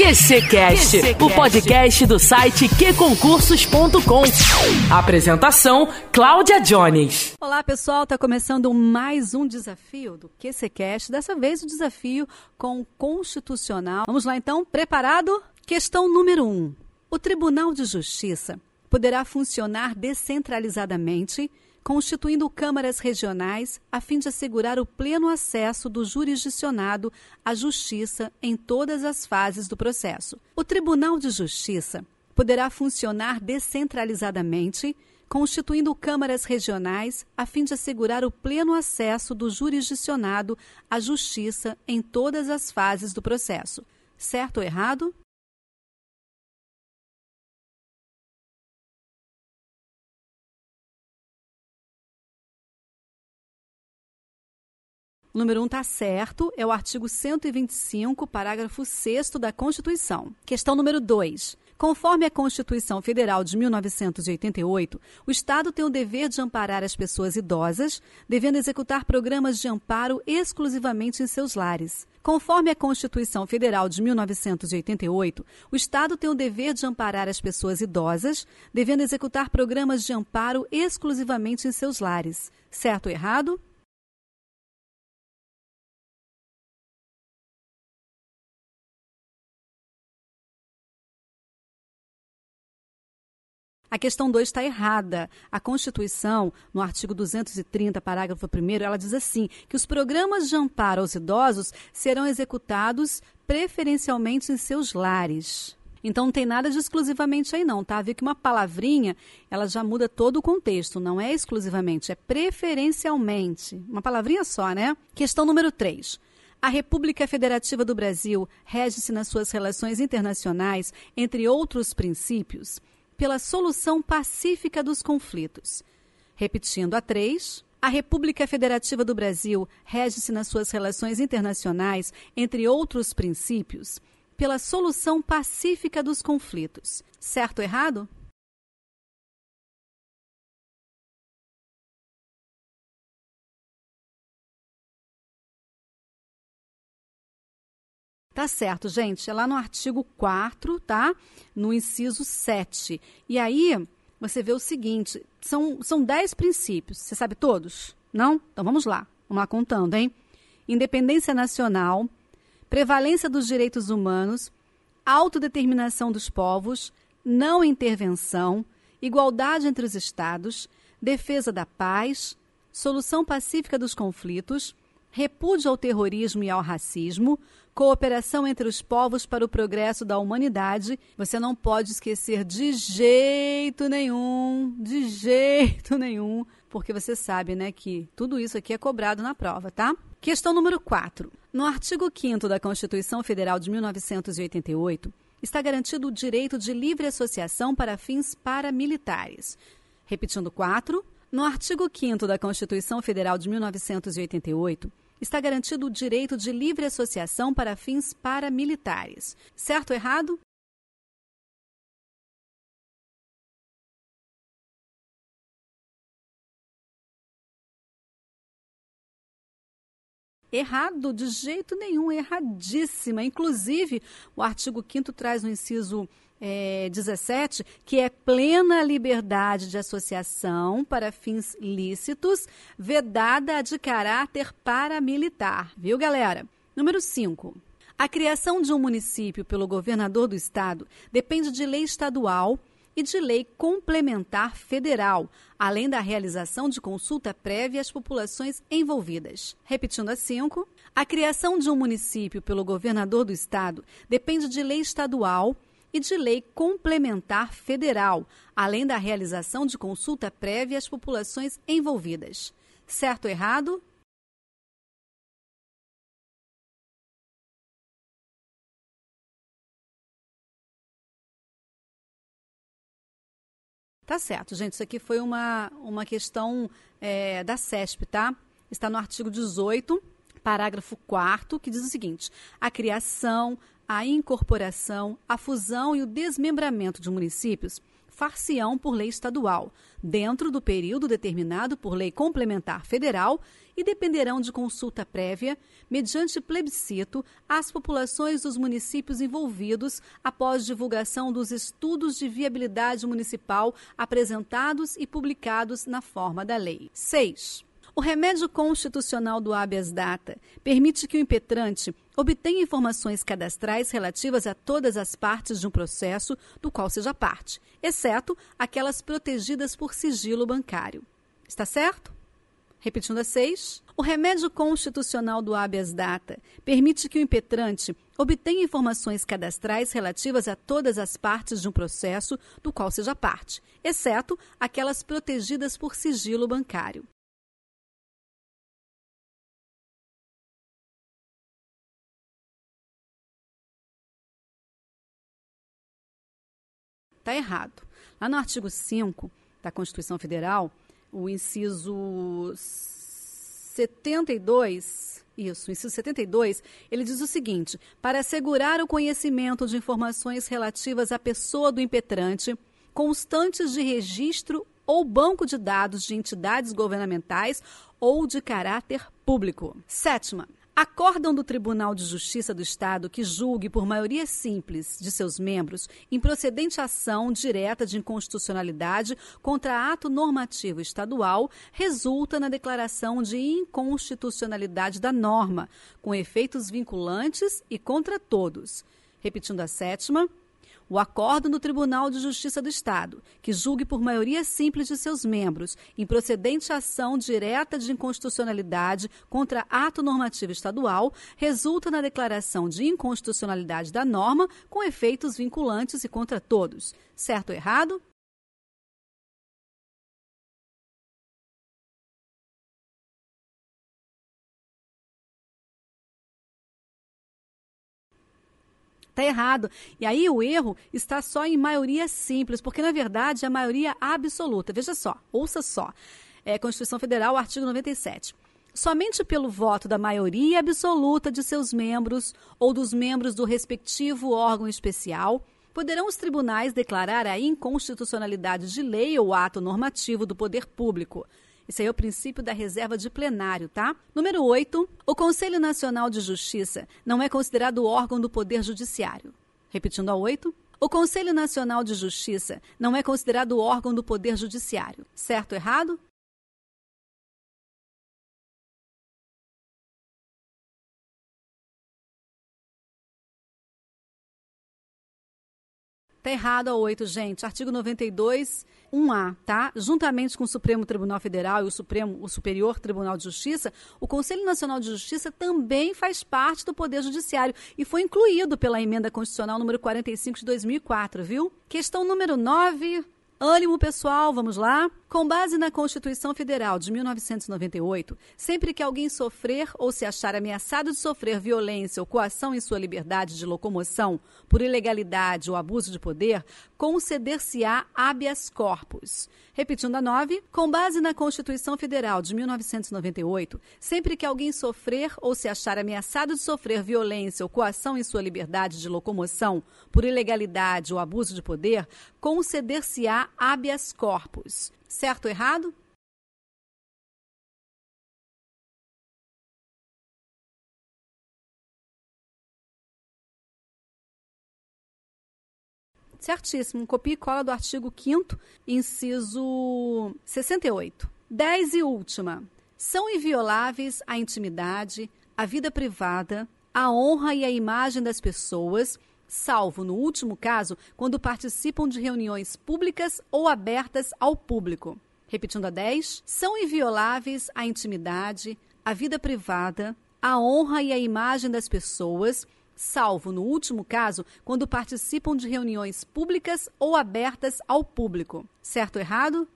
QCcast, o podcast do site qconcursos.com. Apresentação: Cláudia Jones. Olá, pessoal, está começando mais um desafio do QCcast. Dessa vez o desafio com constitucional. Vamos lá então, preparado? Questão número 1. Um. O Tribunal de Justiça poderá funcionar descentralizadamente constituindo câmaras regionais a fim de assegurar o pleno acesso do jurisdicionado à justiça em todas as fases do processo. O Tribunal de Justiça poderá funcionar descentralizadamente, constituindo câmaras regionais a fim de assegurar o pleno acesso do jurisdicionado à justiça em todas as fases do processo. Certo ou errado? Número 1 um está certo, é o artigo 125, parágrafo 6 da Constituição. Questão número 2. Conforme a Constituição Federal de 1988, o Estado tem o dever de amparar as pessoas idosas, devendo executar programas de amparo exclusivamente em seus lares. Conforme a Constituição Federal de 1988, o Estado tem o dever de amparar as pessoas idosas, devendo executar programas de amparo exclusivamente em seus lares. Certo ou errado? A questão 2 está errada. A Constituição, no artigo 230, parágrafo 1, ela diz assim: que os programas de amparo aos idosos serão executados preferencialmente em seus lares. Então não tem nada de exclusivamente aí não, tá? Vê que uma palavrinha, ela já muda todo o contexto, não é exclusivamente, é preferencialmente. Uma palavrinha só, né? Questão número 3. A República Federativa do Brasil rege-se nas suas relações internacionais, entre outros princípios, pela solução pacífica dos conflitos. Repetindo a três, a República Federativa do Brasil rege-se nas suas relações internacionais, entre outros princípios, pela solução pacífica dos conflitos. Certo ou errado? Tá certo, gente. É lá no artigo 4, tá? No inciso 7. E aí, você vê o seguinte: são, são 10 princípios. Você sabe todos? Não? Então vamos lá. Vamos lá contando, hein? Independência nacional, prevalência dos direitos humanos, autodeterminação dos povos, não intervenção, igualdade entre os Estados, defesa da paz, solução pacífica dos conflitos, repúdio ao terrorismo e ao racismo, cooperação entre os povos para o progresso da humanidade. Você não pode esquecer de jeito nenhum, de jeito nenhum, porque você sabe, né, que tudo isso aqui é cobrado na prova, tá? Questão número 4. No artigo 5 da Constituição Federal de 1988, está garantido o direito de livre associação para fins paramilitares. Repetindo 4. No artigo 5 da Constituição Federal de 1988, está garantido o direito de livre associação para fins paramilitares. Certo ou errado? Errado, de jeito nenhum, erradíssima. Inclusive, o artigo 5 traz no inciso é, 17, que é plena liberdade de associação para fins lícitos, vedada a de caráter paramilitar. Viu, galera? Número 5. A criação de um município pelo governador do estado depende de lei estadual e de lei complementar federal, além da realização de consulta prévia às populações envolvidas. Repetindo a 5, a criação de um município pelo governador do estado depende de lei estadual e de lei complementar federal, além da realização de consulta prévia às populações envolvidas. Certo ou errado? Tá certo, gente. Isso aqui foi uma, uma questão é, da CESP, tá? Está no artigo 18, parágrafo 4 que diz o seguinte: a criação, a incorporação, a fusão e o desmembramento de municípios far-se-ão por lei estadual, dentro do período determinado por lei complementar federal e dependerão de consulta prévia, mediante plebiscito, às populações dos municípios envolvidos após divulgação dos estudos de viabilidade municipal apresentados e publicados na forma da lei. 6. O remédio constitucional do habeas data permite que o impetrante obtenha informações cadastrais relativas a todas as partes de um processo do qual seja parte, exceto aquelas protegidas por sigilo bancário. Está certo? Repetindo a seis. O remédio constitucional do habeas data permite que o impetrante obtenha informações cadastrais relativas a todas as partes de um processo do qual seja parte, exceto aquelas protegidas por sigilo bancário. Está errado. Lá no artigo 5 da Constituição Federal, o inciso 72, isso, o inciso 72, ele diz o seguinte: para assegurar o conhecimento de informações relativas à pessoa do impetrante, constantes de registro ou banco de dados de entidades governamentais ou de caráter público. Sétima, acordam do Tribunal de Justiça do Estado que julgue por maioria simples de seus membros improcedente ação direta de inconstitucionalidade contra ato normativo estadual resulta na declaração de inconstitucionalidade da norma, com efeitos vinculantes e contra todos. Repetindo a sétima, o acordo do Tribunal de Justiça do Estado, que julgue por maioria simples de seus membros, improcedente ação direta de inconstitucionalidade contra ato normativo estadual, resulta na declaração de inconstitucionalidade da norma, com efeitos vinculantes e contra todos. Certo ou errado? Está errado. E aí o erro está só em maioria simples, porque na verdade é a maioria absoluta. Veja só, ouça só. É, Constituição Federal, artigo 97. Somente pelo voto da maioria absoluta de seus membros ou dos membros do respectivo órgão especial, poderão os tribunais declarar a inconstitucionalidade de lei ou ato normativo do poder público esse aí é o princípio da reserva de plenário, tá? Número 8. O Conselho Nacional de Justiça não é considerado órgão do Poder Judiciário. Repetindo a 8. O Conselho Nacional de Justiça não é considerado órgão do Poder Judiciário. Certo ou errado? Tá errado a 8, gente. Artigo 92 1A, tá? Juntamente com o Supremo Tribunal Federal e o Supremo, o Superior Tribunal de Justiça, o Conselho Nacional de Justiça também faz parte do Poder Judiciário e foi incluído pela emenda constitucional número 45 de 2004, viu? Questão número 9, Ânimo pessoal, vamos lá? Com base na Constituição Federal de 1998, sempre que alguém sofrer ou se achar ameaçado de sofrer violência ou coação em sua liberdade de locomoção por ilegalidade ou abuso de poder, conceder-se-á habeas corpus. Repetindo a 9, com base na Constituição Federal de 1998, sempre que alguém sofrer ou se achar ameaçado de sofrer violência ou coação em sua liberdade de locomoção por ilegalidade ou abuso de poder, conceder-se-á habeas corpus. Certo ou errado? Certíssimo. Copia e cola do artigo 5 inciso 68. 10 e última. São invioláveis a intimidade, a vida privada, a honra e a imagem das pessoas, salvo no último caso, quando participam de reuniões públicas ou abertas ao público. Repetindo a 10, são invioláveis a intimidade, a vida privada, a honra e a imagem das pessoas, salvo no último caso, quando participam de reuniões públicas ou abertas ao público. Certo ou errado?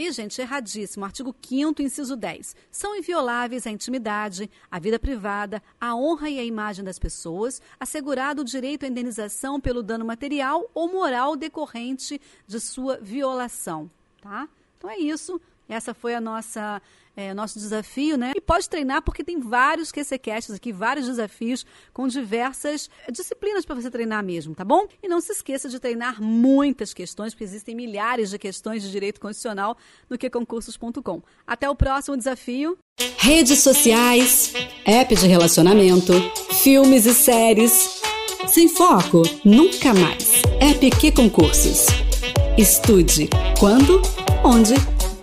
E, gente, erradíssimo. Artigo 5 inciso 10. São invioláveis a intimidade, a vida privada, a honra e a imagem das pessoas, assegurado o direito à indenização pelo dano material ou moral decorrente de sua violação. Tá? Então é isso. Essa foi a nossa é, nosso desafio, né? E pode treinar porque tem vários QCcasts aqui, vários desafios com diversas disciplinas para você treinar mesmo, tá bom? E não se esqueça de treinar muitas questões, porque existem milhares de questões de direito constitucional no queconcursos.com. Até o próximo desafio. Redes sociais, app de relacionamento, filmes e séries. Sem foco, nunca mais. App Que Concursos. Estude quando, onde